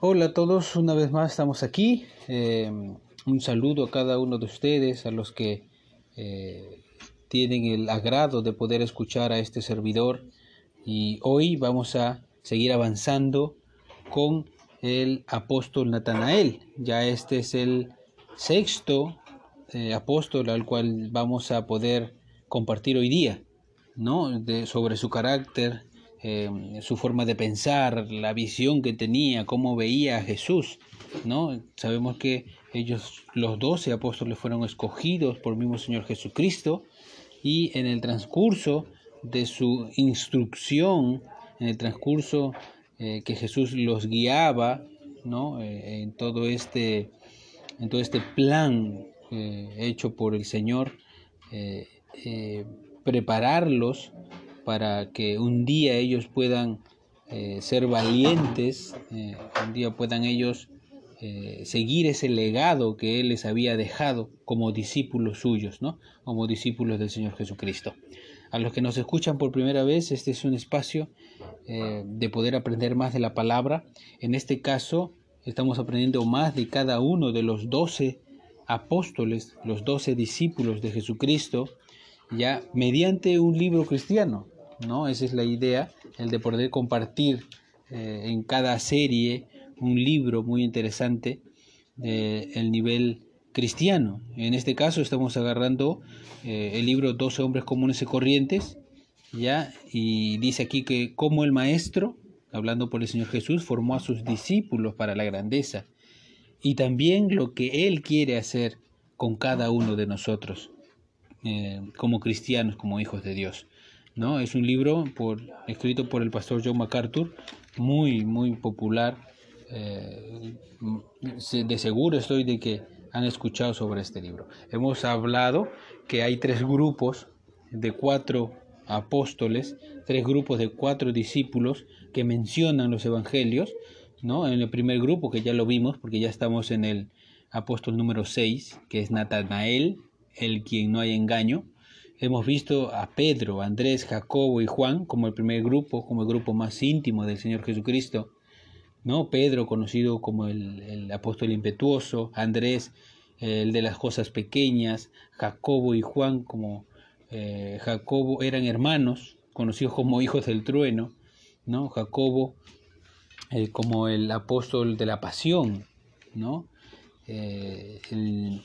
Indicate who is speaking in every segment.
Speaker 1: Hola a todos, una vez más estamos aquí. Eh, un saludo a cada uno de ustedes, a los que eh, tienen el agrado de poder escuchar a este servidor. Y hoy vamos a seguir avanzando con el apóstol Natanael. Ya este es el sexto eh, apóstol al cual vamos a poder compartir hoy día, ¿no? De, sobre su carácter, eh, su forma de pensar, la visión que tenía, cómo veía a Jesús, ¿no? Sabemos que ellos, los doce apóstoles, fueron escogidos por el mismo Señor Jesucristo y en el transcurso de su instrucción, en el transcurso eh, que Jesús los guiaba, ¿no? Eh, en todo este, en todo este plan hecho por el Señor, prepararlos para que un día ellos puedan eh, ser valientes, eh, un día puedan ellos eh, seguir ese legado que Él les había dejado como discípulos suyos, ¿no? como discípulos del Señor Jesucristo. A los que nos escuchan por primera vez, este es un espacio de poder aprender más de la palabra. En este caso, estamos aprendiendo más de cada uno de los doce apóstoles, los doce discípulos de Jesucristo, ya mediante un libro cristiano. ¿No? Esa es la idea, el de poder compartir eh, en cada serie un libro muy interesante del nivel cristiano. En este caso estamos agarrando eh, el libro 12 hombres comunes y corrientes, ¿ya? Y dice aquí que como el maestro, hablando por el Señor Jesús, formó a sus discípulos para la grandeza y también lo que Él quiere hacer con cada uno de nosotros, eh, como cristianos, como hijos de Dios. ¿No? Es un libro por, escrito por el pastor John MacArthur, muy, muy popular. Eh, de seguro estoy de que han escuchado sobre este libro. Hemos hablado que hay tres grupos de cuatro apóstoles, tres grupos de cuatro discípulos que mencionan los evangelios, ¿no? En el primer grupo, que ya lo vimos, porque ya estamos en el apóstol número 6, que es Natanael, el quien no hay engaño. Hemos visto a Pedro, Andrés, Jacobo y Juan como el primer grupo, como el grupo más íntimo del Señor Jesucristo. ¿no? Pedro, conocido como el, apóstol impetuoso, Andrés, el de las cosas pequeñas, Jacobo y Juan, como eh, Jacobo eran hermanos, conocidos como hijos del trueno, ¿no? Jacobo eh, como el apóstol de la pasión, ¿no? Eh,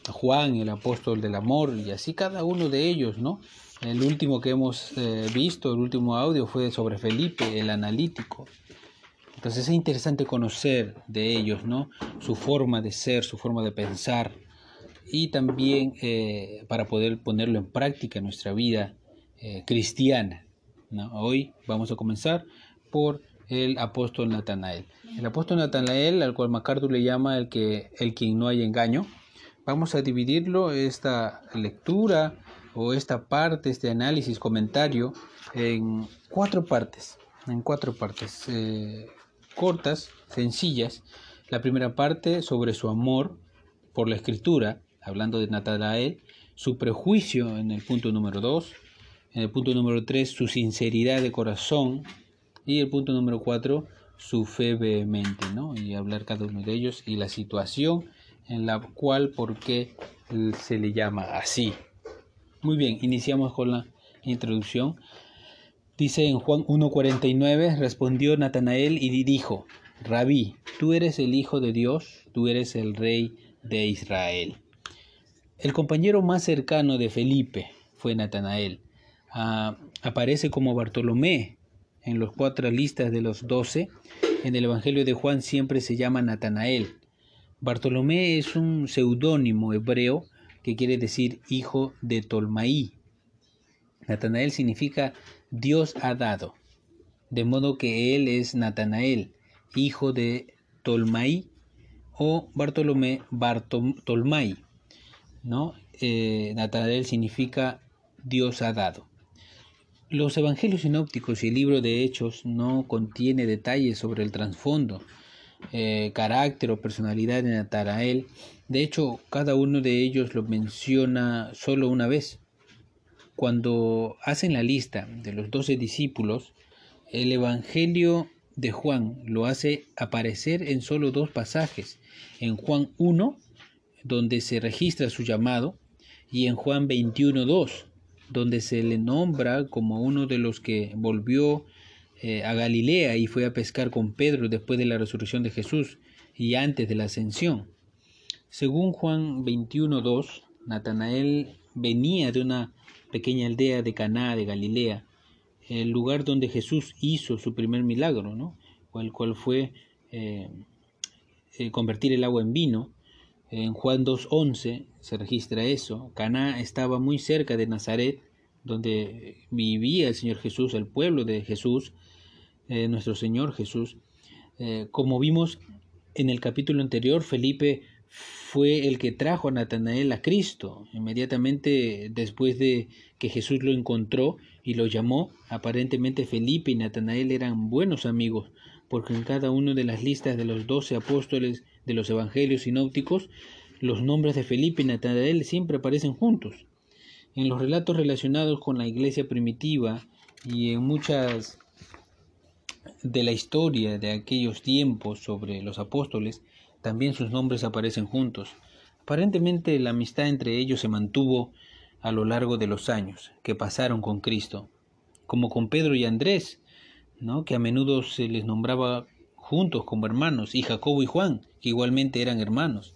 Speaker 1: Juan, el apóstol del amor, y así cada uno de ellos, ¿no? El último que hemos eh, visto, el último audio fue sobre Felipe, el analítico. Entonces es interesante conocer de ellos, ¿no? Su forma de ser, su forma de pensar, y también eh, para poder ponerlo en práctica en nuestra vida cristiana. Hoy vamos a comenzar por el apóstol Natanael. El apóstol Natanael, al cual MacArthur le llama el que el quien no hay engaño. Vamos a dividirlo esta lectura o esta parte, este análisis, comentario en cuatro partes, en cuatro partes eh, cortas, sencillas. La primera parte sobre su amor por la escritura, hablando de Natanael, su prejuicio en el punto número dos, en el punto número tres, su sinceridad de corazón, y el punto número cuatro, su fe vehemente, ¿no? Y hablar cada uno de ellos y la situación en la cual, por qué se le llama así. Muy bien, iniciamos con la introducción. Dice en Juan 1.49, respondió Natanael y dijo, Rabí, tú eres el Hijo de Dios, tú eres el Rey de Israel. El compañero más cercano de Felipe fue Natanael. Ah, aparece como Bartolomé, en los cuatro listas de los doce, en el Evangelio de Juan siempre se llama Natanael. Bartolomé es un seudónimo hebreo que quiere decir hijo de Tolmaí. Natanael significa Dios ha dado, de modo que él es Natanael, hijo de Tolmaí o Bartolomé Bartolmai. ¿no? Eh, Natanael significa Dios ha dado. Los evangelios sinópticos y el libro de Hechos no contiene detalles sobre el trasfondo, eh, carácter o personalidad de Natanael. De hecho, cada uno de ellos lo menciona solo una vez. Cuando hacen la lista de los doce discípulos, el evangelio de Juan lo hace aparecer en solo dos pasajes, en Juan 1, donde se registra su llamado, y en Juan 21.2, donde se le nombra como uno de los que volvió eh, a Galilea y fue a pescar con Pedro después de la resurrección de Jesús y antes de la ascensión. Según Juan 21.2, Natanael venía de una pequeña aldea de Caná de Galilea, el lugar donde Jesús hizo su primer milagro, ¿no? el cual fue eh, eh, convertir el agua en vino. En Juan 2.11 se registra eso. Caná estaba muy cerca de Nazaret, donde vivía el Señor Jesús, el pueblo de Jesús, eh, nuestro Señor Jesús. como vimos en el capítulo anterior, Felipe fue el que trajo a Natanael a Cristo. Inmediatamente después de que Jesús lo encontró y lo llamó, aparentemente Felipe y Natanael eran buenos amigos, porque en cada una de las listas de los doce apóstoles de los evangelios sinópticos, los nombres de Felipe y Natanael siempre aparecen juntos. En los relatos relacionados con la iglesia primitiva y en muchas de la historia de aquellos tiempos sobre los apóstoles, también sus nombres aparecen juntos. Aparentemente la amistad entre ellos se mantuvo a lo largo de los años que pasaron con Cristo, como con Pedro y Andrés, ¿no? que a menudo se les nombraba juntos como hermanos, y Jacobo y Juan, que igualmente eran hermanos.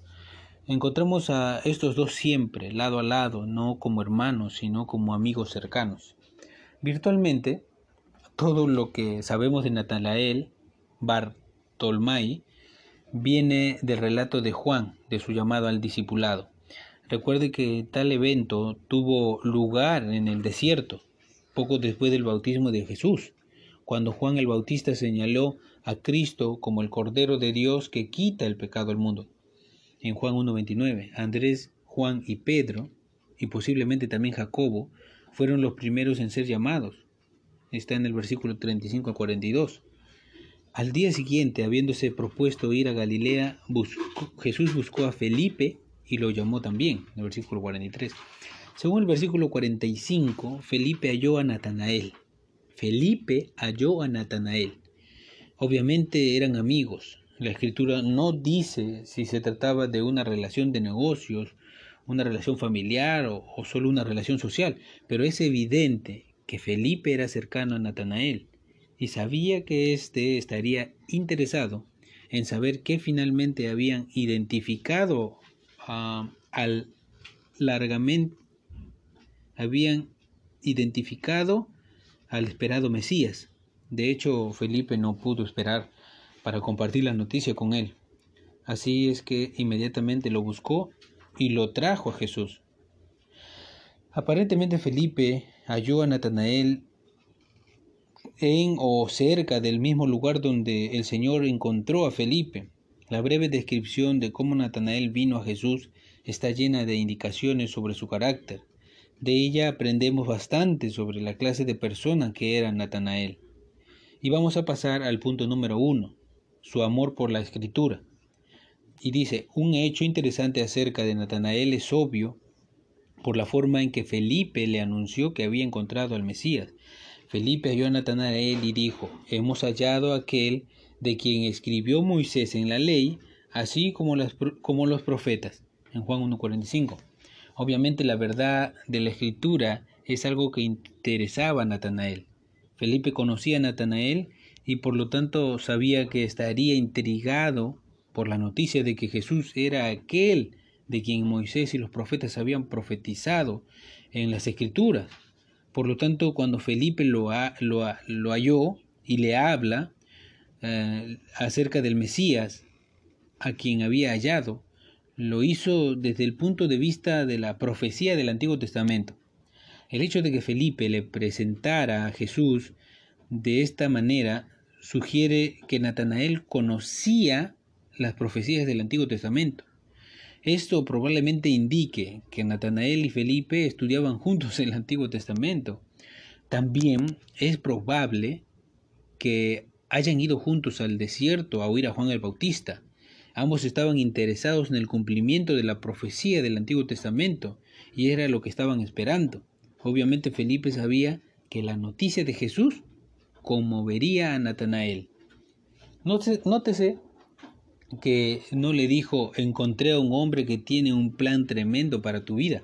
Speaker 1: Encontramos a estos dos siempre, lado a lado, no como hermanos, sino como amigos cercanos. Virtualmente, todo lo que sabemos de Natanael, Bartolmai, viene del relato de Juan, de su llamado al discipulado. Recuerde que tal evento tuvo lugar en el desierto, poco después del bautismo de Jesús, cuando Juan el Bautista señaló a Cristo como el Cordero de Dios que quita el pecado del mundo. En Juan 1.29, Andrés, Juan y Pedro, y posiblemente también Jacobo, fueron los primeros en ser llamados. Está en el versículo 35 al 42. Al día siguiente, habiéndose propuesto ir a Galilea, Jesús buscó a Felipe y lo llamó también, en el versículo 43. Según el versículo 45, Felipe halló a Natanael. Felipe halló a Natanael. Obviamente eran amigos. La escritura no dice si se trataba de una relación de negocios, una relación familiar o, solo una relación social, pero es evidente que Felipe era cercano a Natanael y sabía que éste estaría interesado en saber qué finalmente habían identificado ah, al largamente habían identificado al esperado Mesías. De hecho, Felipe no pudo esperar para compartir la noticia con él. Así es que inmediatamente lo buscó y lo trajo a Jesús. Aparentemente Felipe halló a Natanael en o cerca del mismo lugar donde el Señor encontró a Felipe. La breve descripción de cómo Natanael vino a Jesús está llena de indicaciones sobre su carácter. De ella aprendemos bastante sobre la clase de persona que era Natanael. Y vamos a pasar al punto número uno, su amor por la escritura. Y dice, un hecho interesante acerca de Natanael es obvio por la forma en que Felipe le anunció que había encontrado al Mesías. Felipe halló a Natanael y dijo, hemos hallado aquel de quien escribió Moisés en la ley, así como, como los profetas, en Juan 1.45. Obviamente la verdad de la escritura es algo que interesaba a Natanael. Felipe conocía a Natanael y por lo tanto sabía que estaría intrigado por la noticia de que Jesús era aquel de quien Moisés y los profetas habían profetizado en las escrituras. Por lo tanto, cuando Felipe lo, lo, halló y le habla eh, acerca del Mesías, a quien había hallado, lo hizo desde el punto de vista de la profecía del Antiguo Testamento. El hecho de que Felipe le presentara a Jesús de esta manera sugiere que Natanael conocía las profecías del Antiguo Testamento. Esto probablemente indique que Natanael y Felipe estudiaban juntos el Antiguo Testamento. También es probable que hayan ido juntos al desierto a oír a Juan el Bautista. Ambos estaban interesados en el cumplimiento de la profecía del Antiguo Testamento y era lo que estaban esperando. Obviamente Felipe sabía que la noticia de Jesús conmovería a Natanael. Nótese que no le dijo, encontré a un hombre que tiene un plan tremendo para tu vida.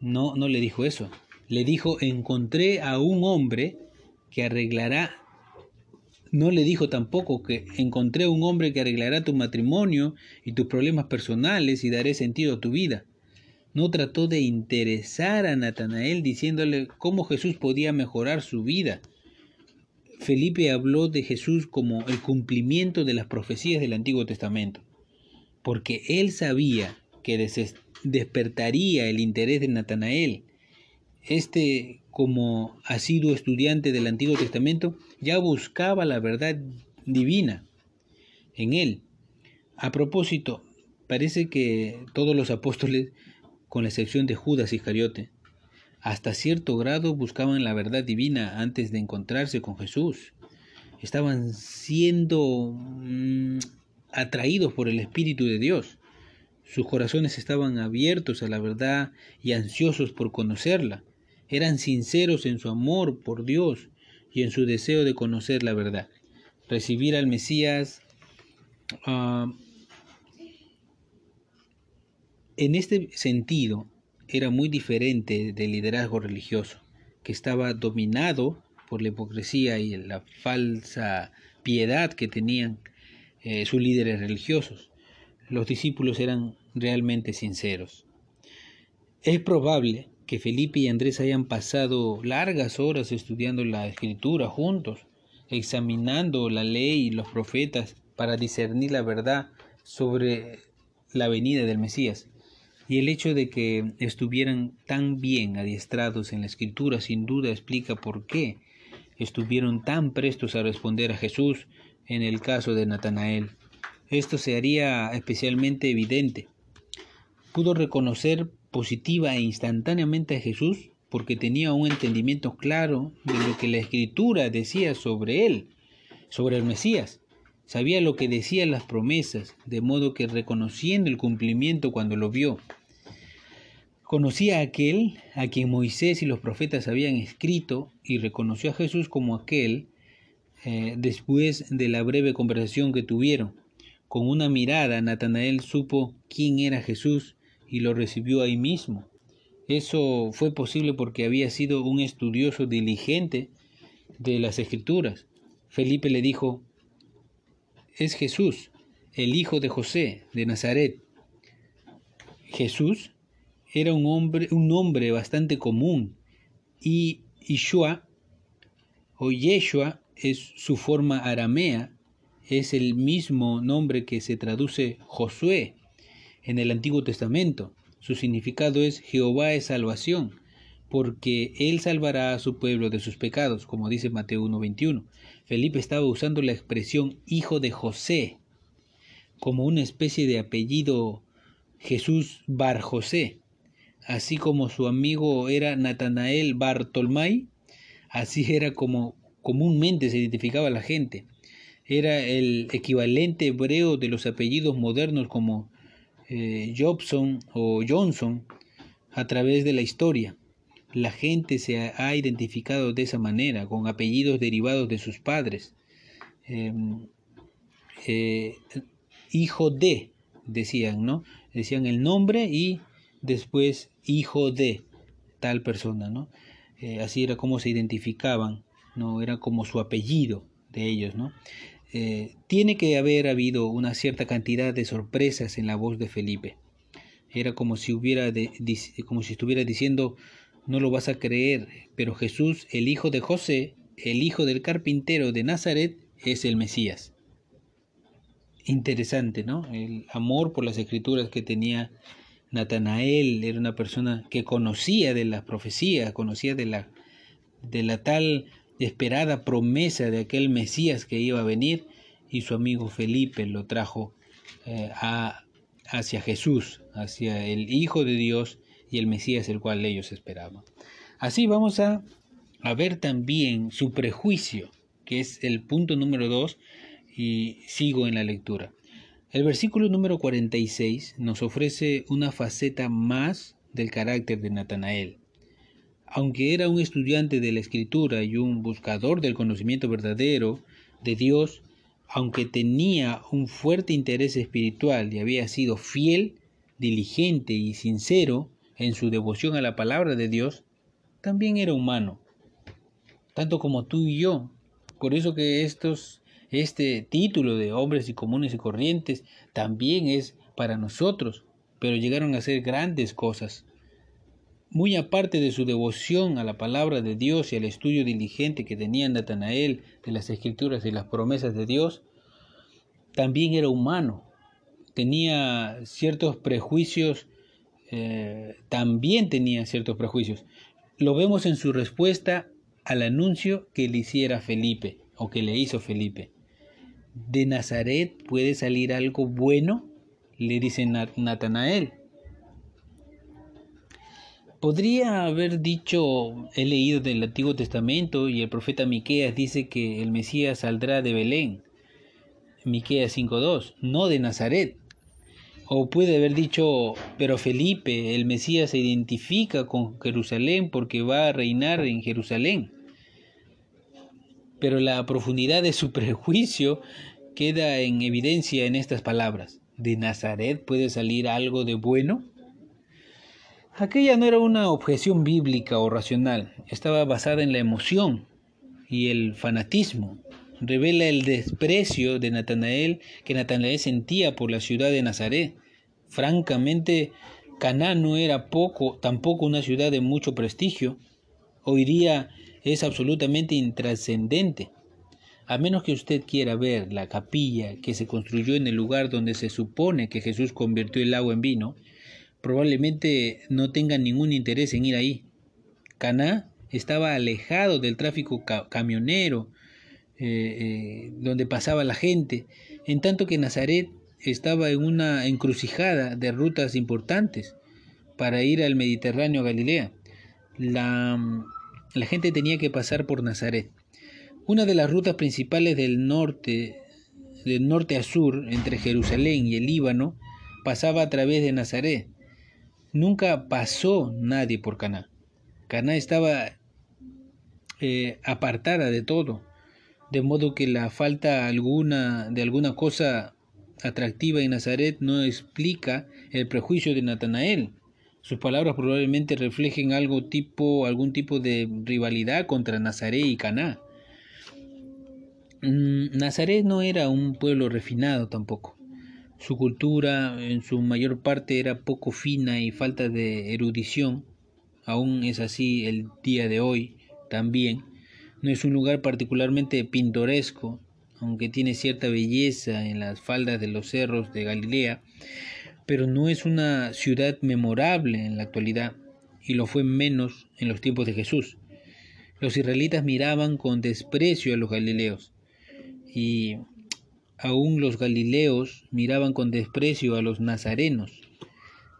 Speaker 1: No, no le dijo eso. Le dijo, encontré a un hombre que arreglará. No le dijo tampoco que encontré a un hombre que arreglará tu matrimonio y tus problemas personales y daré sentido a tu vida. No trató de interesar a Natanael diciéndole cómo Jesús podía mejorar su vida. Felipe habló de Jesús como el cumplimiento de las profecías del Antiguo Testamento, porque él sabía que despertaría el interés de Natanael. Este, como asiduo estudiante del Antiguo Testamento, ya buscaba la verdad divina en él. A propósito, parece que todos los apóstoles, con la excepción de Judas Iscariote, hasta cierto grado buscaban la verdad divina antes de encontrarse con Jesús. Estaban siendo mm, atraídos por el Espíritu de Dios. Sus corazones estaban abiertos a la verdad y ansiosos por conocerla. Eran sinceros en su amor por Dios y en su deseo de conocer la verdad. Recibir al Mesías ah, en este sentido era muy diferente del liderazgo religioso, que estaba dominado por la hipocresía y la falsa piedad que tenían eh, sus líderes religiosos. Los discípulos eran realmente sinceros. Es probable que Felipe y Andrés hayan pasado largas horas estudiando la escritura juntos, examinando la ley y los profetas para discernir la verdad sobre la venida del Mesías. Y el hecho de que estuvieran tan bien adiestrados en la escritura sin duda explica por qué estuvieron tan prestos a responder a Jesús en el caso de Natanael. Esto se haría especialmente evidente. Pudo reconocer positiva e instantáneamente a Jesús porque tenía un entendimiento claro de lo que la escritura decía sobre él, sobre el Mesías. Sabía lo que decían las promesas, de modo que reconociendo el cumplimiento cuando lo vio, conocía a aquel a quien Moisés y los profetas habían escrito y reconoció a Jesús como aquel eh, después de la breve conversación que tuvieron. Con una mirada, Natanael supo quién era Jesús y lo recibió ahí mismo. Eso fue posible porque había sido un estudioso diligente de las escrituras. Felipe le dijo, es Jesús, el hijo de José, de Nazaret. Jesús era un, hombre, un nombre bastante común y Yeshua o Yeshua es su forma aramea, es el mismo nombre que se traduce Josué en el Antiguo Testamento. Su significado es Jehová es salvación, porque Él salvará a su pueblo de sus pecados, como dice Mateo 1.21. Felipe estaba usando la expresión hijo de José como una especie de apellido Jesús Bar José, así como su amigo era Natanael Bartolmai, así era como comúnmente se identificaba la gente. Era el equivalente hebreo de los apellidos modernos como eh, Jobson o Johnson a través de la historia. La gente se ha identificado de esa manera, con apellidos derivados de sus padres. Em, eh, hijo de, decían, ¿no? Decían el nombre y después hijo de tal persona, ¿no? Eh, así era como se identificaban, ¿no? Era como su apellido de ellos, ¿no? Eh, tiene que haber habido una cierta cantidad de sorpresas en la voz de Felipe. Era como si hubiera como si estuviera diciendo no lo vas a creer, pero Jesús, el hijo de José, el hijo del carpintero de Nazaret, es el Mesías. Interesante, ¿no? El amor por las escrituras que tenía Natanael, era una persona que conocía de las profecías, conocía de la, de la tal esperada promesa de aquel Mesías que iba a venir, y su amigo Felipe lo trajo eh, a, hacia Jesús, hacia el Hijo de Dios, y el Mesías el cual ellos esperaban. Así vamos a, ver también su prejuicio, que es el punto número 2, y sigo en la lectura. El versículo número 46 nos ofrece una faceta más del carácter de Natanael. Aunque era un estudiante de la escritura y un buscador del conocimiento verdadero de Dios, aunque tenía un fuerte interés espiritual y había sido fiel, diligente y sincero en su devoción a la palabra de Dios, también era humano, tanto como tú y yo. Por eso que estos, este título de hombres y comunes y corrientes también es para nosotros, pero llegaron a ser grandes cosas. Muy aparte de su devoción a la palabra de Dios y al estudio diligente que tenía Natanael de las escrituras y las promesas de Dios, también era humano. Tenía ciertos prejuicios, eh, también tenía ciertos prejuicios. Lo vemos en su respuesta al anuncio que le hiciera Felipe o que le hizo Felipe. ¿De Nazaret puede salir algo bueno? le dice Natanael. Podría haber dicho, he leído del Antiguo Testamento y el profeta Miqueas dice que el Mesías saldrá de Belén. Miqueas 5:2, no de Nazaret. O puede haber dicho, pero Felipe, el Mesías se identifica con Jerusalén porque va a reinar en Jerusalén. Pero la profundidad de su prejuicio queda en evidencia en estas palabras. ¿De Nazaret puede salir algo de bueno? Aquella no era una objeción bíblica o racional, estaba basada en la emoción y el fanatismo. Revela el desprecio de Natanael que Natanael sentía por la ciudad de Nazaret. Francamente, Caná no era poco, tampoco una ciudad de mucho prestigio. Hoy día es absolutamente intrascendente. A menos que usted quiera ver la capilla que se construyó en el lugar donde se supone que Jesús convirtió el agua en vino, probablemente no tengan ningún interés en ir ahí. Caná estaba alejado del tráfico camionero eh, eh, donde pasaba la gente, en tanto que Nazaret estaba en una encrucijada de rutas importantes para ir al Mediterráneo Galilea. La, la gente tenía que pasar por Nazaret. Una de las rutas principales del norte, del norte a sur, entre Jerusalén y el Líbano, pasaba a través de Nazaret. Nunca pasó nadie por Caná. Caná estaba eh, apartada de todo, de modo que la falta alguna de alguna cosa atractiva en Nazaret no explica el prejuicio de Natanael. Sus palabras probablemente reflejen algo tipo, algún tipo de rivalidad contra Nazaret y Caná. Mm, Nazaret no era un pueblo refinado tampoco. Su cultura en su mayor parte era poco fina y falta de erudición. Aún es así el día de hoy también. No es un lugar particularmente pintoresco, aunque tiene cierta belleza en las faldas de los cerros de Galilea, pero no es una ciudad memorable en la actualidad, y lo fue menos en los tiempos de Jesús. Los israelitas miraban con desprecio a los galileos, y Aún los galileos miraban con desprecio a los nazarenos.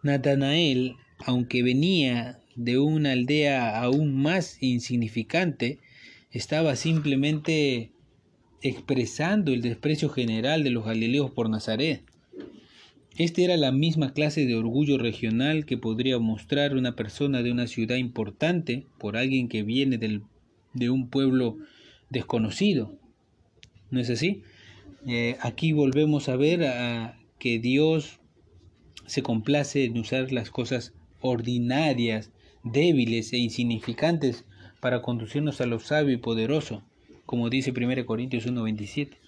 Speaker 1: Natanael, aunque venía de una aldea aún más insignificante, estaba simplemente expresando el desprecio general de los galileos por Nazaret. Esta era la misma clase de orgullo regional que podría mostrar una persona de una ciudad importante por alguien que viene del, de un pueblo desconocido. ¿No es así? Eh, aquí volvemos a ver a que Dios se complace en usar las cosas ordinarias, débiles e insignificantes para conducirnos a lo sabio y poderoso, como dice 1 Corintios 1:27.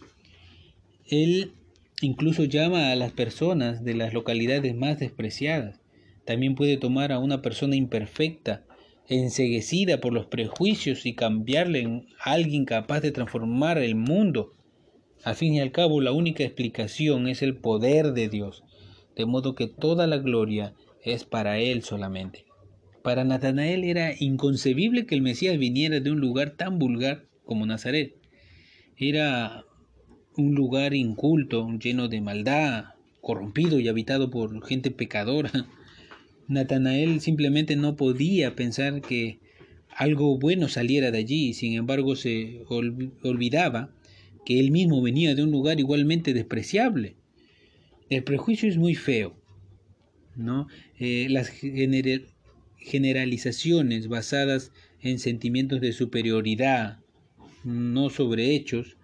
Speaker 1: Él incluso llama a las personas de las localidades más despreciadas. También puede tomar a una persona imperfecta, enseguecida por los prejuicios y cambiarle en alguien capaz de transformar el mundo al fin y al cabo, la única explicación es el poder de Dios, de modo que toda la gloria es para Él solamente. Para Natanael era inconcebible que el Mesías viniera de un lugar tan vulgar como Nazaret. Era un lugar inculto, lleno de maldad, corrompido y habitado por gente pecadora. Natanael simplemente no podía pensar que algo bueno saliera de allí, sin embargo se olvidaba que él mismo venía de un lugar igualmente despreciable. El prejuicio es muy feo, ¿no? Eh, las generalizaciones basadas en sentimientos de superioridad, no sobre hechos,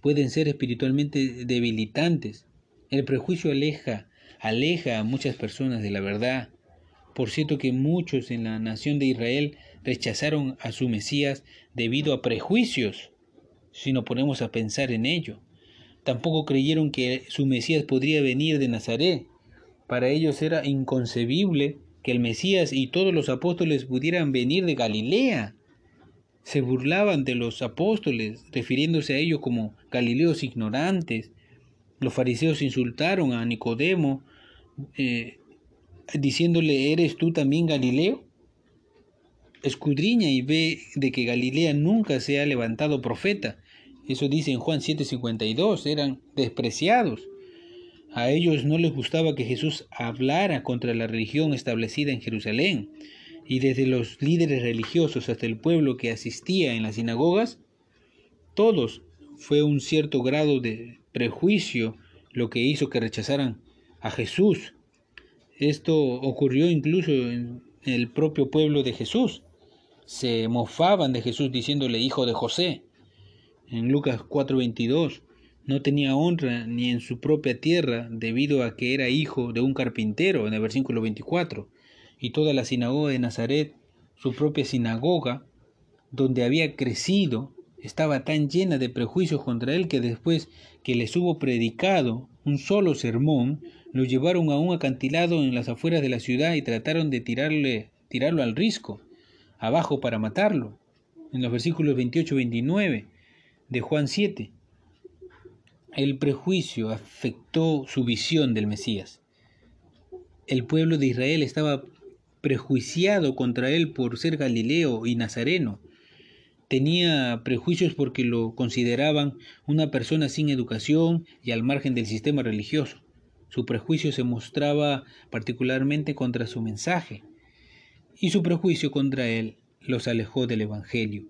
Speaker 1: pueden ser espiritualmente debilitantes. El prejuicio aleja, aleja a muchas personas de la verdad. Por cierto que muchos en la nación de Israel rechazaron a su Mesías debido a prejuicios, si nos ponemos a pensar en ello. Tampoco creyeron que su Mesías podría venir de Nazaret. Para ellos era inconcebible que el Mesías y todos los apóstoles pudieran venir de Galilea. Se burlaban de los apóstoles, refiriéndose a ellos como galileos ignorantes. Los fariseos insultaron a Nicodemo, eh, diciéndole, ¿eres tú también Galileo? Escudriña y ve de que Galilea nunca se ha levantado profeta. Eso dice en Juan 7:52, eran despreciados. A ellos no les gustaba que Jesús hablara contra la religión establecida en Jerusalén, y desde los líderes religiosos hasta el pueblo que asistía en las sinagogas, todos fue un cierto grado de prejuicio lo que hizo que rechazaran a Jesús. Esto ocurrió incluso en el propio pueblo de Jesús. Se mofaban de Jesús diciéndole hijo de José. En Lucas 4:22 no tenía honra ni en su propia tierra debido a que era hijo de un carpintero en el versículo 24 y toda la sinagoga de Nazaret, su propia sinagoga, donde había crecido, estaba tan llena de prejuicios contra él que después que les hubo predicado un solo sermón, lo llevaron a un acantilado en las afueras de la ciudad y trataron de tirarle, tirarlo al risco, abajo para matarlo, en los versículos 28-29 de Juan 7 el prejuicio afectó su visión del Mesías. El pueblo de Israel estaba prejuiciado contra él por ser galileo y nazareno. Tenía prejuicios porque lo consideraban una persona sin educación y al margen del sistema religioso. Su prejuicio se mostraba particularmente contra su mensaje y su prejuicio contra él los alejó del Evangelio.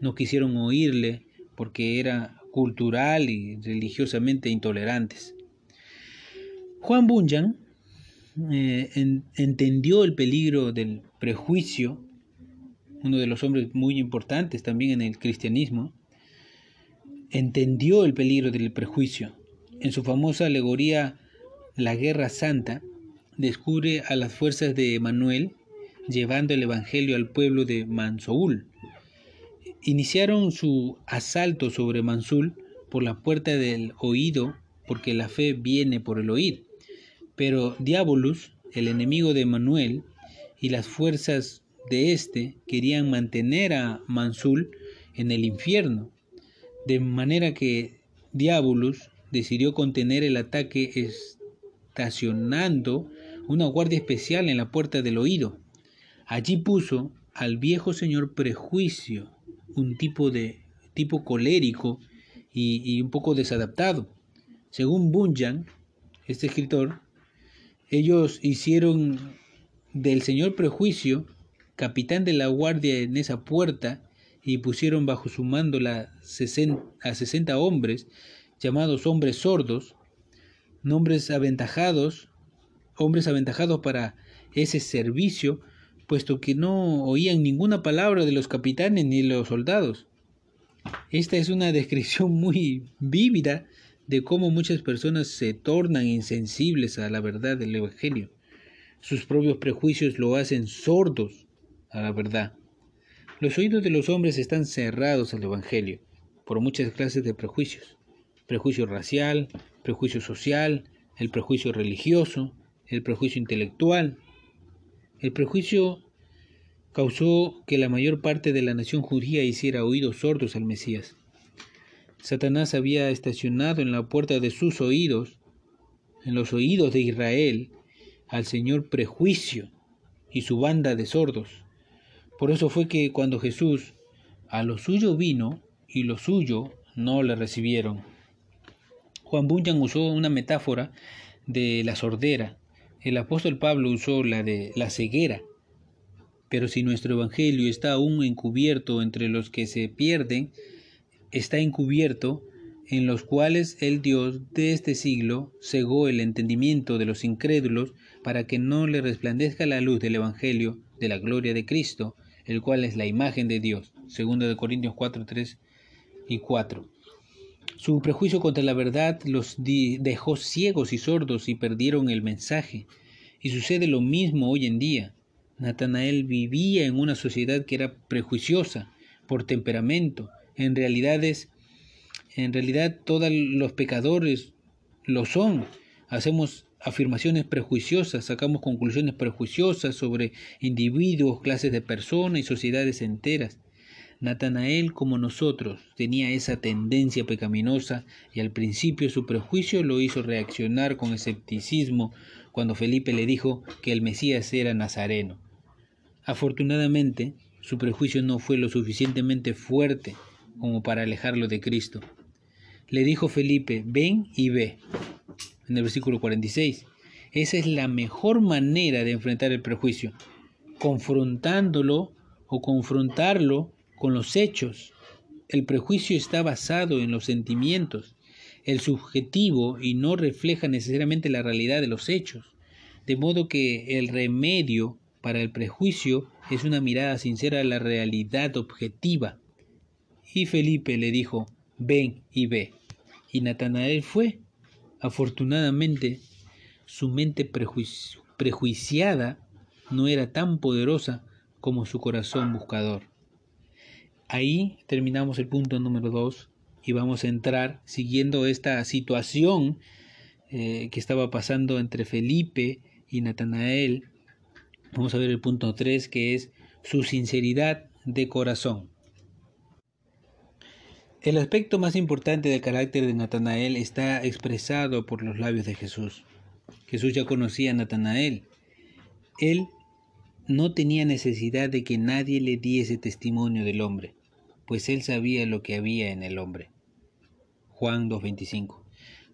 Speaker 1: No quisieron oírle porque era cultural y religiosamente intolerantes. Juan Bunyan eh, entendió el peligro del prejuicio, uno de los hombres muy importantes también en el cristianismo, entendió el peligro del prejuicio. En su famosa alegoría La Guerra Santa, descubre a las fuerzas de Emanuel llevando el Evangelio al pueblo de Mansoul, Iniciaron su asalto sobre Mansul por la puerta del oído, porque la fe viene por el oír. Pero Diabolus, el enemigo de Manuel, y las fuerzas de éste querían mantener a Mansul en el infierno, de manera que Diabolus decidió contener el ataque estacionando una guardia especial en la puerta del oído. Allí puso al viejo señor prejuicio un tipo de tipo colérico y, un poco desadaptado. Según Bunyan, este escritor, ellos hicieron del señor prejuicio capitán de la guardia en esa puerta y pusieron bajo su mando a 60 hombres, llamados hombres sordos, nombres aventajados, hombres aventajados para ese servicio, puesto que no oían ninguna palabra de los capitanes ni los soldados. Esta es una descripción muy vívida de cómo muchas personas se tornan insensibles a la verdad del Evangelio. Sus propios prejuicios lo hacen sordos a la verdad. Los oídos de los hombres están cerrados al Evangelio por muchas clases de prejuicios. Prejuicio racial, prejuicio social, el prejuicio religioso, el prejuicio intelectual, el prejuicio causó que la mayor parte de la nación judía hiciera oídos sordos al Mesías. Satanás había estacionado en la puerta de sus oídos, en los oídos de Israel, al Señor prejuicio y su banda de sordos. Por eso fue que cuando Jesús a lo suyo vino y lo suyo no le recibieron. Juan Bunyan usó una metáfora de la sordera el apóstol Pablo usó la de la ceguera. Pero si nuestro Evangelio está aún encubierto entre los que se pierden, está encubierto en los cuales el Dios de este siglo cegó el entendimiento de los incrédulos para que no le resplandezca la luz del Evangelio de la gloria de Cristo, el cual es la imagen de Dios. Segundo de Corintios 4, 3 y 4. Su prejuicio contra la verdad los dejó ciegos y sordos y perdieron el mensaje. Y sucede lo mismo hoy en día. Natanael vivía en una sociedad que era prejuiciosa por temperamento. En realidad es, en realidad todos los pecadores lo son. Hacemos afirmaciones prejuiciosas, sacamos conclusiones prejuiciosas sobre individuos, clases de personas y sociedades enteras. Natanael, como nosotros, tenía esa tendencia pecaminosa y al principio su prejuicio lo hizo reaccionar con escepticismo cuando Felipe le dijo que el Mesías era nazareno. Afortunadamente, su prejuicio no fue lo suficientemente fuerte como para alejarlo de Cristo. Le dijo Felipe, ven y ve, en el versículo 46. Esa es la mejor manera de enfrentar el prejuicio, confrontándolo o confrontarlo con los hechos. El prejuicio está basado en los sentimientos, el subjetivo y no refleja necesariamente la realidad de los hechos. De modo que el remedio para el prejuicio es una mirada sincera a la realidad objetiva. Y Felipe le dijo, ven y ve. Y Natanael fue. Afortunadamente, su mente prejuiciada no era tan poderosa como su corazón buscador. Ahí terminamos el punto número 2 y vamos a entrar siguiendo esta situación eh, que estaba pasando entre Felipe y Natanael. Vamos a ver el punto 3 que es su sinceridad de corazón. El aspecto más importante del carácter de Natanael está expresado por los labios de Jesús. Jesús ya conocía a Natanael. Él no tenía necesidad de que nadie le diese testimonio del hombre pues él sabía lo que había en el hombre. Juan 2.25.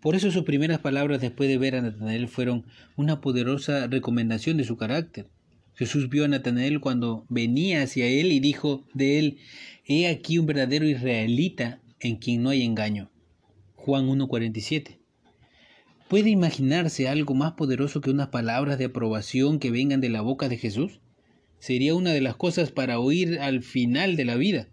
Speaker 1: Por eso sus primeras palabras después de ver a Natanael fueron una poderosa recomendación de su carácter. Jesús vio a Natanael cuando venía hacia él y dijo de él, He aquí un verdadero israelita en quien no hay engaño. Juan 1.47. ¿Puede imaginarse algo más poderoso que unas palabras de aprobación que vengan de la boca de Jesús? Sería una de las cosas para oír al final de la vida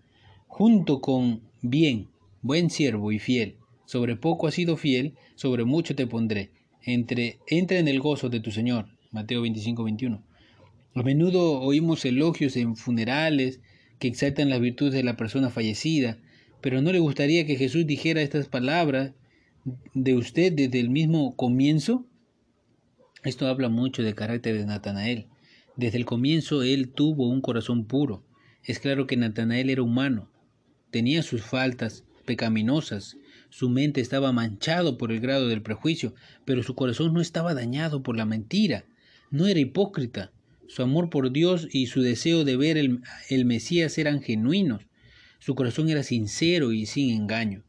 Speaker 1: junto con bien, buen siervo y fiel. Sobre poco has sido fiel, sobre mucho te pondré. Entre, entra en el gozo de tu Señor. Mateo 25, 21. A menudo oímos elogios en funerales que exaltan las virtudes de la persona fallecida, pero ¿no le gustaría que Jesús dijera estas palabras de usted desde el mismo comienzo? Esto habla mucho del carácter de Natanael. Desde el comienzo él tuvo un corazón puro. Es claro que Natanael era humano, tenía sus faltas pecaminosas, su mente estaba manchado por el grado del prejuicio, pero su corazón no estaba dañado por la mentira, no era hipócrita, su amor por Dios y su deseo de ver el, el Mesías eran genuinos, su corazón era sincero y sin engaño.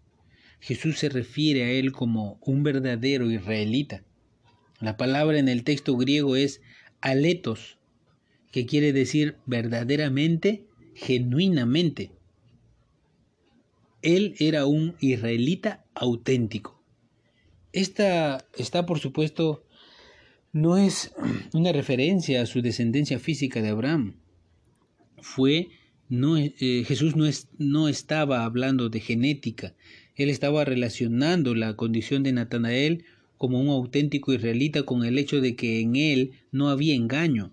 Speaker 1: Jesús se refiere a él como un verdadero israelita. La palabra en el texto griego es aletos, que quiere decir verdaderamente, genuinamente. Él era un israelita auténtico. Esta está, por supuesto, no es una referencia a su descendencia física de Abraham. Fue, no, eh, Jesús no, es, no estaba hablando de genética, él estaba relacionando la condición de Natanael como un auténtico israelita con el hecho de que en él no había engaño.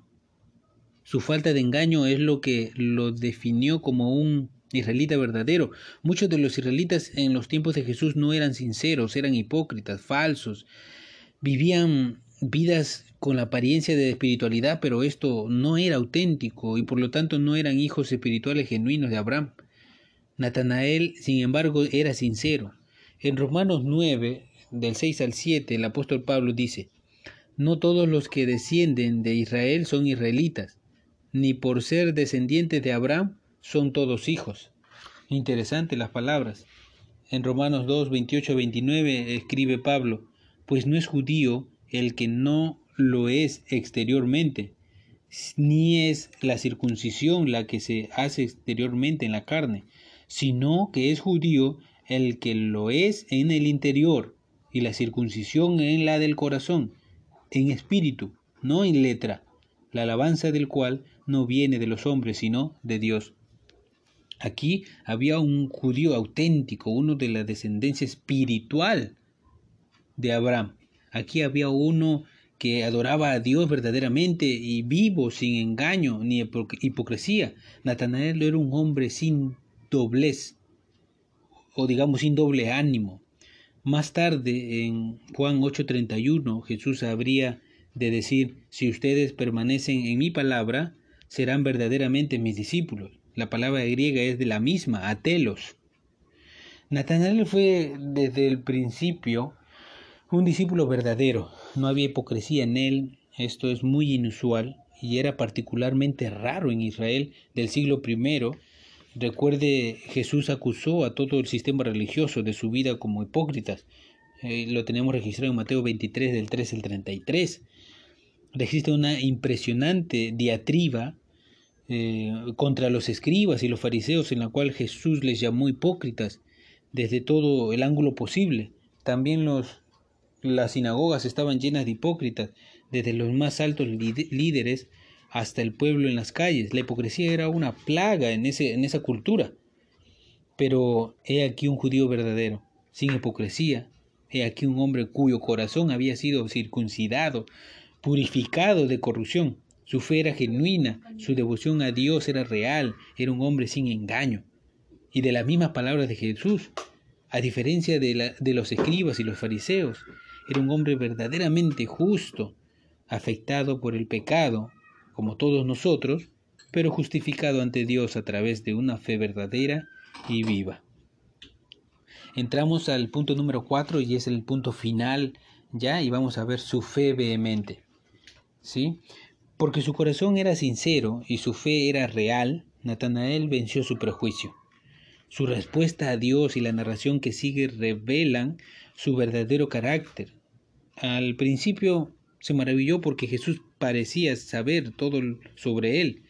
Speaker 1: Su falta de engaño es lo que lo definió como un israelita verdadero. Muchos de los israelitas en los tiempos de Jesús no eran sinceros, eran hipócritas, falsos, vivían vidas con la apariencia de espiritualidad, pero esto no era auténtico y por lo tanto no eran hijos espirituales genuinos de Abraham. Natanael, sin embargo, era sincero. En Romanos 9, del 6 al 7, el apóstol Pablo dice, No todos los que descienden de Israel son israelitas, ni por ser descendientes de Abraham son todos hijos. Interesante las palabras. En Romanos 2, 28, 29 escribe Pablo, pues no es judío el que no lo es exteriormente, ni es la circuncisión la que se hace exteriormente en la carne, sino que es judío el que lo es en el interior, y la circuncisión en la del corazón, en espíritu, no en letra, la alabanza del cual no viene de los hombres, sino de Dios. Aquí había un judío auténtico, uno de la descendencia espiritual de Abraham. Aquí había uno que adoraba a Dios verdaderamente y vivo, sin engaño ni hipocresía. Natanael era un hombre sin doblez, o digamos sin doble ánimo. Más tarde, en Juan 8:31, Jesús habría de decir, si ustedes permanecen en mi palabra, serán verdaderamente mis discípulos. La palabra griega es de la misma, atelos. Natanael fue desde el principio un discípulo verdadero, no había hipocresía en él, esto es muy inusual y era particularmente raro en Israel del siglo I. Recuerde, Jesús acusó a todo el sistema religioso de su vida como hipócritas. Eh, lo tenemos registrado en Mateo 23 del 3 al 33. Existe una impresionante diatriba eh, contra los escribas y los fariseos en la cual Jesús les llamó hipócritas desde todo el ángulo posible. También los las sinagogas estaban llenas de hipócritas, desde los más altos líderes hasta el pueblo en las calles. La hipocresía era una plaga en, ese, en esa cultura. Pero he aquí un judío verdadero, sin hipocresía. He aquí un hombre cuyo corazón había sido circuncidado, purificado de corrupción. Su fe era genuina, su devoción a Dios era real, era un hombre sin engaño. Y de las mismas palabras de Jesús, a diferencia de, la, de los escribas y los fariseos, era un hombre verdaderamente justo, afectado por el pecado, como todos nosotros, pero justificado ante Dios a través de una fe verdadera y viva. Entramos al punto número 4 y es el punto final ya y vamos a ver su fe vehemente. ¿Sí? Porque su corazón era sincero y su fe era real, Natanael venció su prejuicio. Su respuesta a Dios y la narración que sigue revelan su verdadero carácter, al principio se maravilló porque Jesús parecía saber todo sobre él.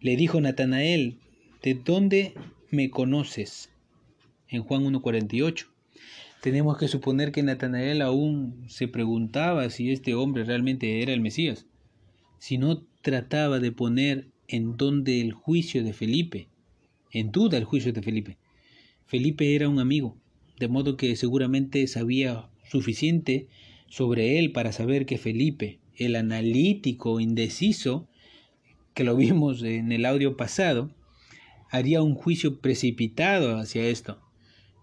Speaker 1: Le dijo Natanael, ¿de dónde me conoces? En Juan 1.48. Tenemos que suponer que Natanael aún se preguntaba si este hombre realmente era el Mesías, si no trataba de poner en dónde el juicio de Felipe, en duda el juicio de Felipe. Felipe era un amigo, de modo que seguramente sabía suficiente sobre él para saber que Felipe, el analítico indeciso, que lo vimos en el audio pasado, haría un juicio precipitado hacia esto.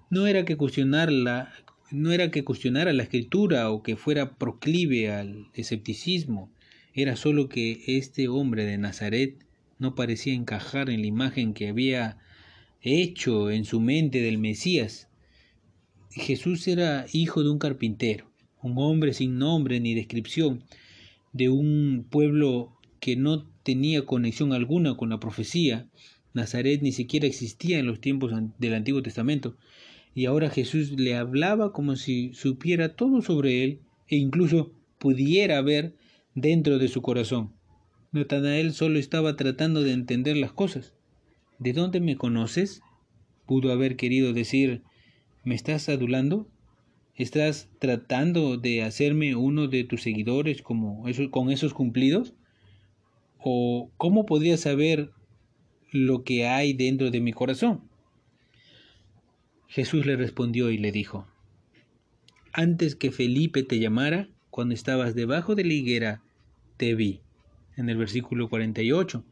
Speaker 1: No era que cuestionarla, no era que cuestionara la escritura o que fuera proclive al escepticismo, era solo que este hombre de Nazaret no parecía encajar en la imagen que había hecho en su mente del Mesías. Jesús era hijo de un carpintero un hombre sin nombre ni descripción, de un pueblo que no tenía conexión alguna con la profecía. Nazaret ni siquiera existía en los tiempos del Antiguo Testamento. Y ahora Jesús le hablaba como si supiera todo sobre él e incluso pudiera ver dentro de su corazón. Natanael solo estaba tratando de entender las cosas. ¿De dónde me conoces? Pudo haber querido decir ¿Me estás adulando? ¿Estás tratando de hacerme uno de tus seguidores como eso, con esos cumplidos? ¿O cómo podría saber lo que hay dentro de mi corazón? Jesús le respondió y le dijo, Antes que Felipe te llamara, cuando estabas debajo de la higuera, te vi. En el versículo 48.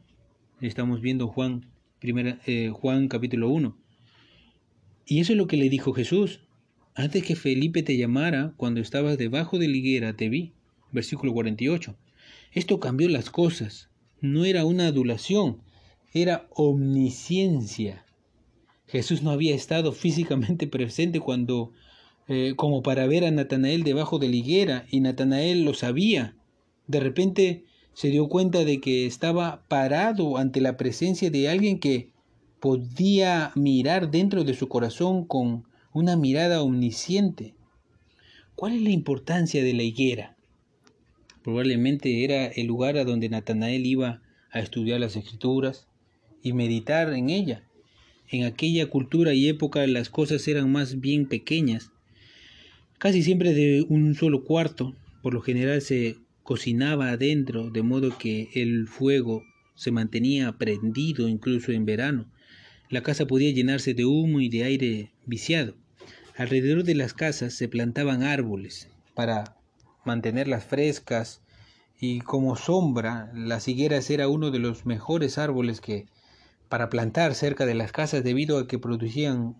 Speaker 1: Estamos viendo Juan, eh, Juan capítulo 1. Y eso es lo que le dijo Jesús. Antes que Felipe te llamara, cuando estabas debajo de la higuera, te vi. Versículo 48. Esto cambió las cosas. No era una adulación, era omnisciencia. Jesús no había estado físicamente presente cuando, eh, como para ver a Natanael debajo de la higuera, y Natanael lo sabía. De repente se dio cuenta de que estaba parado ante la presencia de alguien que podía mirar dentro de su corazón con una mirada omnisciente. ¿Cuál es la importancia de la higuera? Probablemente era el lugar a donde Natanael iba a estudiar las escrituras y meditar en ella. En aquella cultura y época las cosas eran más bien pequeñas, casi siempre de un solo cuarto, por lo general se cocinaba adentro, de modo que el fuego se mantenía prendido incluso en verano. la casa podía llenarse de humo y de aire viciado. Alrededor de las casas se plantaban árboles para mantenerlas frescas y como sombra las higueras era uno de los mejores árboles que para plantar cerca de las casas debido a que producían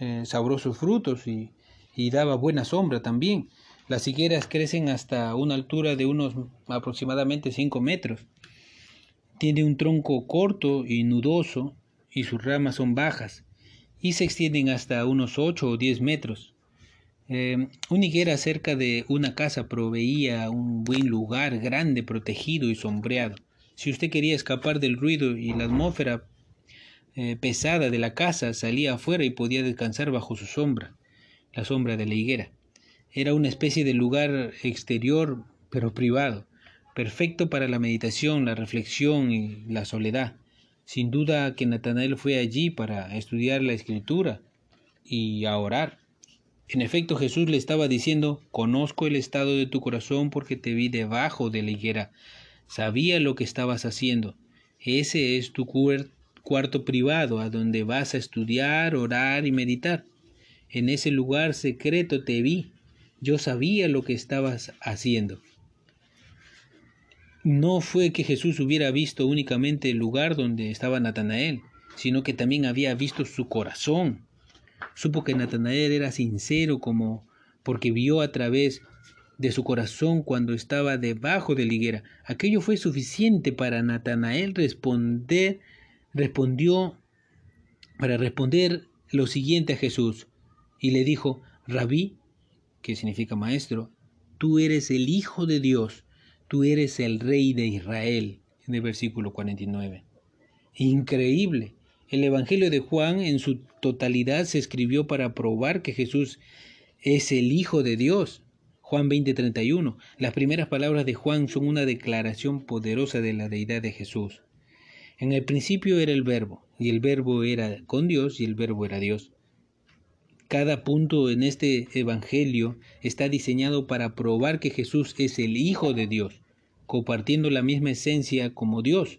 Speaker 1: eh, sabrosos frutos y, y daba buena sombra también. Las higueras crecen hasta una altura de unos aproximadamente 5 metros. Tiene un tronco corto y nudoso y sus ramas son bajas y se extienden hasta unos 8 o 10 metros. Eh, una higuera cerca de una casa proveía un buen lugar grande, protegido y sombreado. Si usted quería escapar del ruido y la atmósfera eh, pesada de la casa, salía afuera y podía descansar bajo su sombra, la sombra de la higuera. Era una especie de lugar exterior, pero privado, perfecto para la meditación, la reflexión y la soledad. Sin duda que Natanael fue allí para estudiar la escritura y a orar. En efecto, Jesús le estaba diciendo, conozco el estado de tu corazón porque te vi debajo de la higuera. Sabía lo que estabas haciendo. Ese es tu cuarto privado a donde vas a estudiar, orar y meditar. En ese lugar secreto te vi. Yo sabía lo que estabas haciendo. No fue que Jesús hubiera visto únicamente el lugar donde estaba Natanael, sino que también había visto su corazón. Supo que Natanael era sincero como porque vio a través de su corazón cuando estaba debajo de la higuera. Aquello fue suficiente para Natanael responder, respondió para responder lo siguiente a Jesús y le dijo, Rabí, que significa maestro, tú eres el Hijo de Dios, tú eres el rey de Israel, en el versículo 49. Increíble. El Evangelio de Juan en su totalidad se escribió para probar que Jesús es el Hijo de Dios. Juan 20:31. Las primeras palabras de Juan son una declaración poderosa de la deidad de Jesús. En el principio era el verbo, y el verbo era con Dios, y el verbo era Dios. Cada punto en este Evangelio está diseñado para probar que Jesús es el Hijo de Dios, compartiendo la misma esencia como Dios,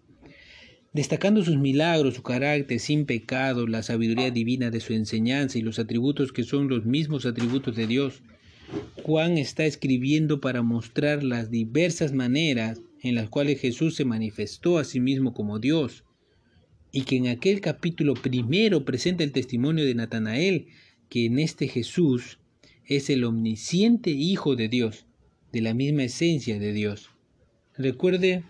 Speaker 1: destacando sus milagros, su carácter sin pecado, la sabiduría divina de su enseñanza y los atributos que son los mismos atributos de Dios. Juan está escribiendo para mostrar las diversas maneras en las cuales Jesús se manifestó a sí mismo como Dios, y que en aquel capítulo primero presenta el testimonio de Natanael, que en este Jesús es el omnisciente Hijo de Dios, de la misma esencia de Dios. Recuerde,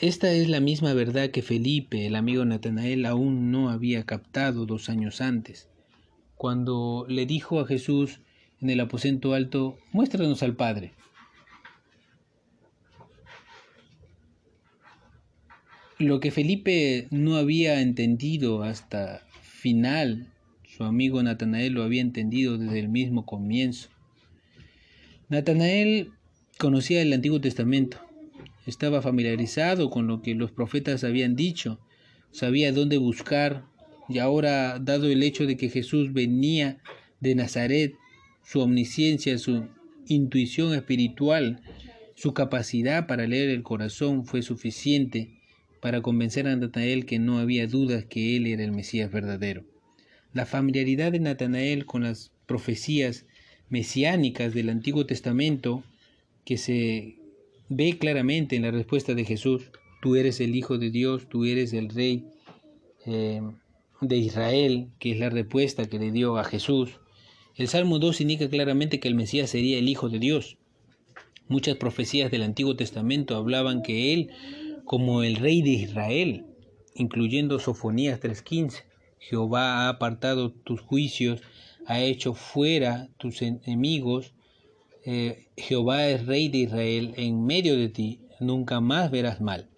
Speaker 1: esta es la misma verdad que Felipe, el amigo Natanael, aún no había captado dos años antes, cuando le dijo a Jesús en el aposento alto, muéstranos al Padre. Lo que Felipe no había entendido hasta final su amigo Natanael lo había entendido desde el mismo comienzo. Natanael conocía el Antiguo Testamento, estaba familiarizado con lo que los profetas habían dicho, sabía dónde buscar y ahora, dado el hecho de que Jesús venía de Nazaret, su omnisciencia, su intuición espiritual, su capacidad para leer el corazón fue suficiente para convencer a Natanael que no había dudas que él era el Mesías verdadero. La familiaridad de Natanael con las profecías mesiánicas del Antiguo Testamento, que se ve claramente en la respuesta de Jesús, tú eres el Hijo de Dios, tú eres el Rey eh, de Israel, que es la respuesta que le dio a Jesús. El Salmo 2 indica claramente que el Mesías sería el Hijo de Dios. Muchas profecías del Antiguo Testamento hablaban que Él, como el Rey de Israel, incluyendo Sofonías 3.15, Jehová ha apartado tus juicios, ha hecho fuera tus enemigos. Eh, Jehová es rey de Israel en medio de ti, nunca más verás mal.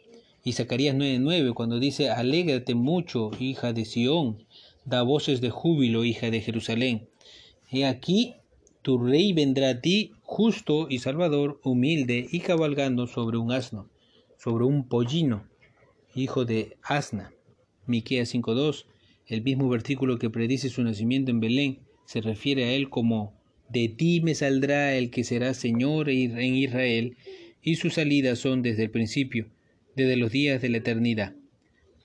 Speaker 1: Y Zacarías 9:9 cuando dice, alégrate mucho, hija de Sión, da voces de júbilo, hija de Jerusalén. He aquí, tu rey vendrá a ti, justo y salvador, humilde y cabalgando sobre un asno, sobre un pollino, hijo de Asna. Miqueas 5:2 el mismo versículo que predice su nacimiento en Belén se refiere a él como de ti me saldrá el que será Señor en Israel, y sus salidas son desde el principio, desde los días de la eternidad.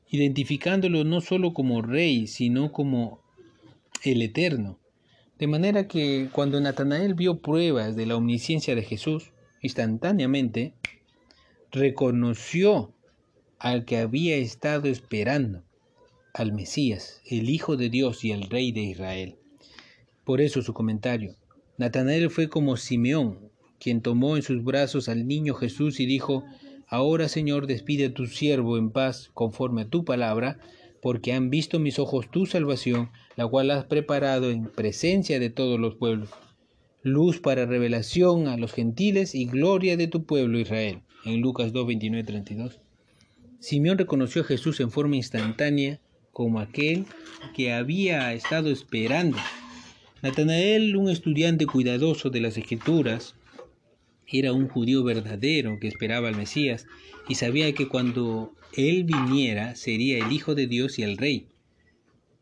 Speaker 1: identificándolo no solo como rey, sino como el eterno. De manera que cuando Natanael vio pruebas de la omnisciencia de Jesús, instantáneamente reconoció al que había estado esperando, al Mesías, el Hijo de Dios y el Rey de Israel. Por eso su comentario. Natanael fue como Simeón, quien tomó en sus brazos al niño Jesús y dijo, Ahora Señor, despide a tu siervo en paz conforme a tu palabra, porque han visto mis ojos tu salvación, la cual has preparado en presencia de todos los pueblos, luz para revelación a los gentiles y gloria de tu pueblo Israel. En Lucas 2, 29, 32. Simeón reconoció a Jesús en forma instantánea como aquel que había estado esperando. Natanael, un estudiante cuidadoso de las escrituras, era un judío verdadero que esperaba al Mesías y sabía que cuando él viniera sería el Hijo de Dios y el Rey.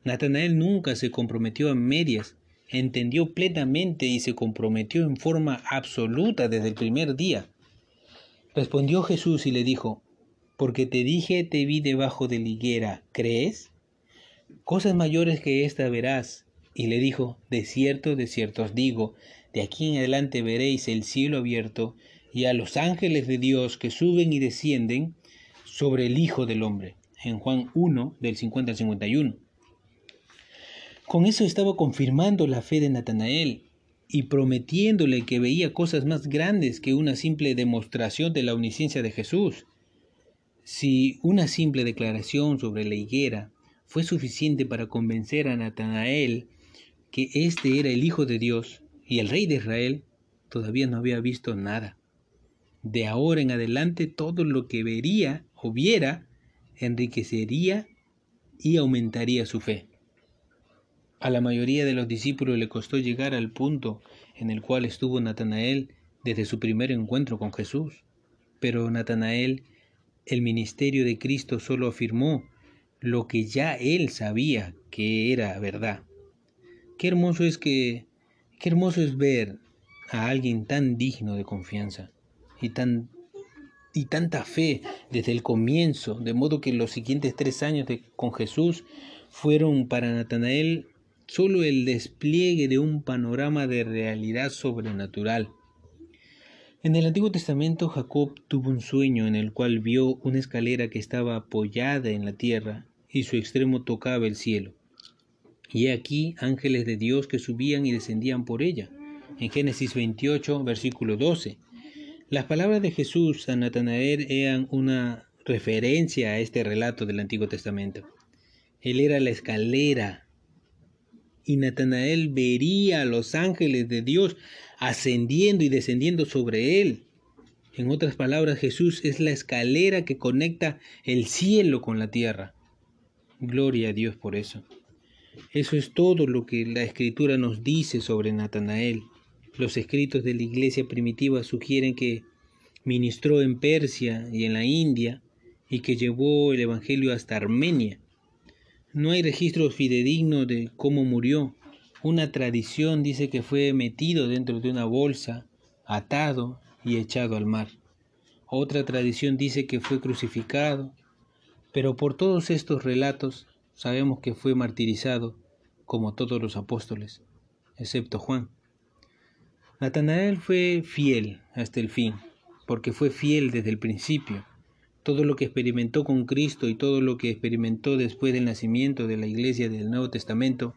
Speaker 1: Natanael nunca se comprometió a medias, entendió plenamente y se comprometió en forma absoluta desde el primer día. Respondió Jesús y le dijo, porque te dije te vi debajo de la higuera, ¿crees? Cosas mayores que esta verás. Y le dijo, de cierto, de cierto os digo, de aquí en adelante veréis el cielo abierto y a los ángeles de Dios que suben y descienden sobre el Hijo del Hombre. En Juan 1, del 50 al 51. Con eso estaba confirmando la fe de Natanael y prometiéndole que veía cosas más grandes que una simple demostración de la omnisciencia de Jesús. Si una simple declaración sobre la higuera fue suficiente para convencer a Natanael que éste era el Hijo de Dios, y el rey de Israel todavía no había visto nada. De ahora en adelante todo lo que vería o viera enriquecería y aumentaría su fe. A la mayoría de los discípulos le costó llegar al punto en el cual estuvo Natanael desde su primer encuentro con Jesús. Pero Natanael, el ministerio de Cristo solo afirmó lo que ya él sabía que era verdad. Qué hermoso es que Qué hermoso es ver a alguien tan digno de confianza y, tan, y tanta fe desde el comienzo, de modo que los siguientes tres años con Jesús fueron para Natanael solo el despliegue de un panorama de realidad sobrenatural. En el Antiguo Testamento Jacob tuvo un sueño en el cual vio una escalera que estaba apoyada en la tierra y su extremo tocaba el cielo. Y aquí ángeles de Dios que subían y descendían por ella. En Génesis 28, versículo 12. Las palabras de Jesús a Natanael eran una referencia a este relato del Antiguo Testamento. Él era la escalera y Natanael vería a los ángeles de Dios ascendiendo y descendiendo sobre él. En otras palabras, Jesús es la escalera que conecta el cielo con la tierra. Gloria a Dios por eso. Eso es todo lo que la escritura nos dice sobre Natanael. Los escritos de la iglesia primitiva sugieren que ministró en Persia y en la India y que llevó el Evangelio hasta Armenia. No hay registros fidedignos de cómo murió. Una tradición dice que fue metido dentro de una bolsa, atado y echado al mar. Otra tradición dice que fue crucificado. Pero por todos estos relatos sabemos que fue martirizado como todos los apóstoles, excepto Juan. Natanael fue fiel hasta el fin, porque fue fiel desde el principio. Todo lo que experimentó con Cristo y todo lo que experimentó después del nacimiento de la iglesia del Nuevo Testamento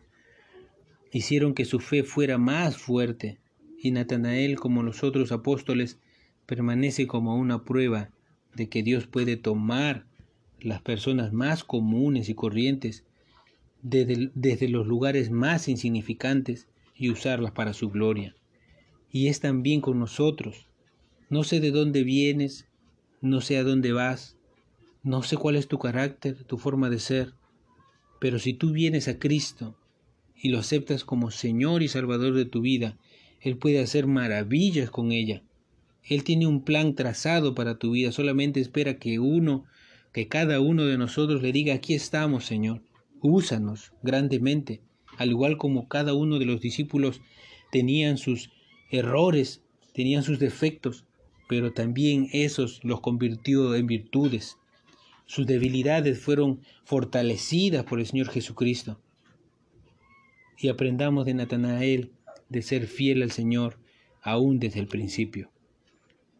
Speaker 1: hicieron que su fe fuera más fuerte, y Natanael, como los otros apóstoles, permanece como una prueba de que Dios puede tomar las personas más comunes y corrientes desde, desde, los lugares más insignificantes y usarlas para su gloria. Y es también con nosotros. No sé de dónde vienes, no sé a dónde vas, no sé cuál es tu carácter, tu forma de ser, pero si tú vienes a Cristo y lo aceptas como Señor y Salvador de tu vida, Él puede hacer maravillas con ella. Él tiene un plan trazado para tu vida, solamente espera que uno que cada uno de nosotros le diga, aquí estamos, Señor, úsanos grandemente, al igual como cada uno de los discípulos tenían sus errores, tenían sus defectos, pero también esos los convirtió en virtudes. sus debilidades fueron fortalecidas por el Señor Jesucristo. Y aprendamos de Natanael de ser fiel al Señor aún desde el principio.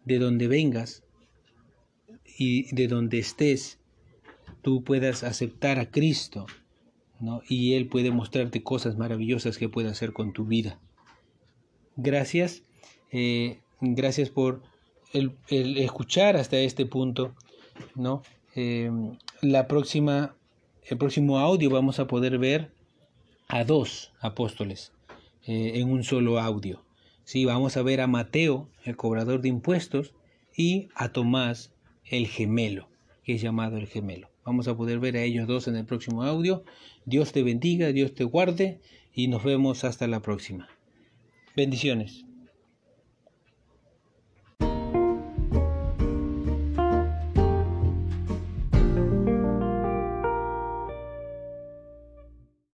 Speaker 1: De donde vengas y de donde estés, tú puedas aceptar a Cristo, ¿no? Y Él puede mostrarte cosas maravillosas que puede hacer con tu vida. Gracias, eh, gracias por el, escuchar hasta este punto, ¿no? Eh, la próxima, el próximo audio vamos a poder ver a dos apóstoles eh, en un solo audio. Sí, vamos a ver a Mateo, el cobrador de impuestos, y a Tomás, el gemelo, que es llamado el gemelo. Vamos a poder ver a ellos dos en el próximo audio. Dios te bendiga, Dios te guarde y nos vemos hasta la próxima. Bendiciones.